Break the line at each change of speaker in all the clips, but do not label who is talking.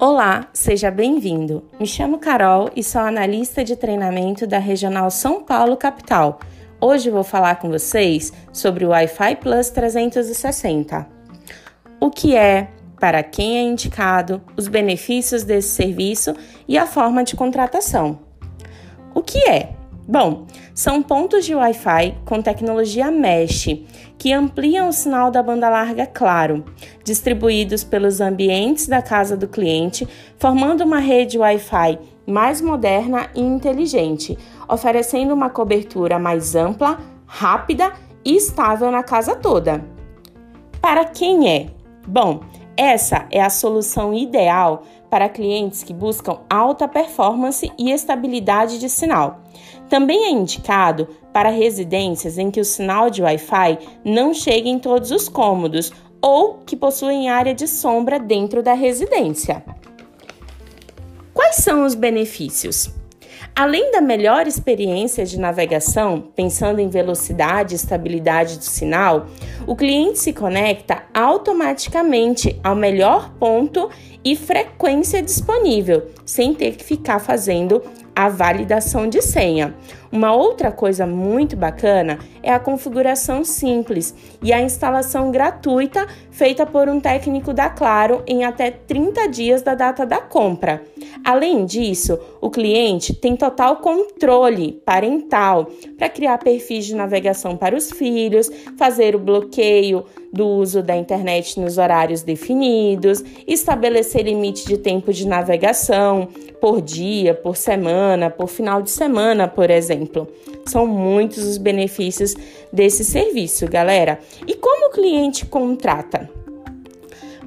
Olá, seja bem-vindo. Me chamo Carol e sou analista de treinamento da Regional São Paulo Capital. Hoje vou falar com vocês sobre o Wi-Fi Plus 360. O que é, para quem é indicado, os benefícios desse serviço e a forma de contratação. O que é? Bom, são pontos de Wi-Fi com tecnologia mesh que ampliam o sinal da banda larga claro, distribuídos pelos ambientes da casa do cliente, formando uma rede Wi-Fi mais moderna e inteligente, oferecendo uma cobertura mais ampla, rápida e estável na casa toda. Para quem é? Bom, essa é a solução ideal para clientes que buscam alta performance e estabilidade de sinal. Também é indicado para residências em que o sinal de Wi-Fi não chega em todos os cômodos ou que possuem área de sombra dentro da residência. Quais são os benefícios? Além da melhor experiência de navegação, pensando em velocidade e estabilidade do sinal, o cliente se conecta automaticamente ao melhor ponto e frequência disponível, sem ter que ficar fazendo a validação de senha. Uma outra coisa muito bacana é a configuração simples e a instalação gratuita feita por um técnico da Claro em até 30 dias da data da compra. Além disso, o cliente tem total controle parental para criar perfis de navegação para os filhos, fazer o bloqueio do uso da internet nos horários definidos, estabelecer limite de tempo de navegação por dia, por semana, por final de semana, por exemplo. São muitos os benefícios desse serviço, galera. E como o cliente contrata?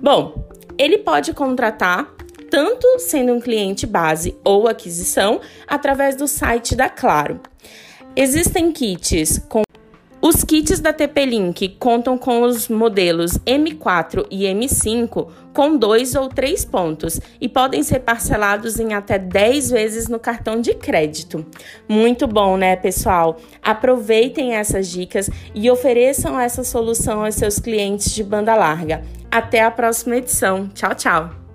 Bom, ele pode contratar tanto sendo um cliente base ou aquisição através do site da Claro. Existem kits com os kits da TP-Link contam com os modelos M4 e M5 com dois ou três pontos e podem ser parcelados em até 10 vezes no cartão de crédito. Muito bom, né, pessoal? Aproveitem essas dicas e ofereçam essa solução aos seus clientes de banda larga. Até a próxima edição. Tchau, tchau!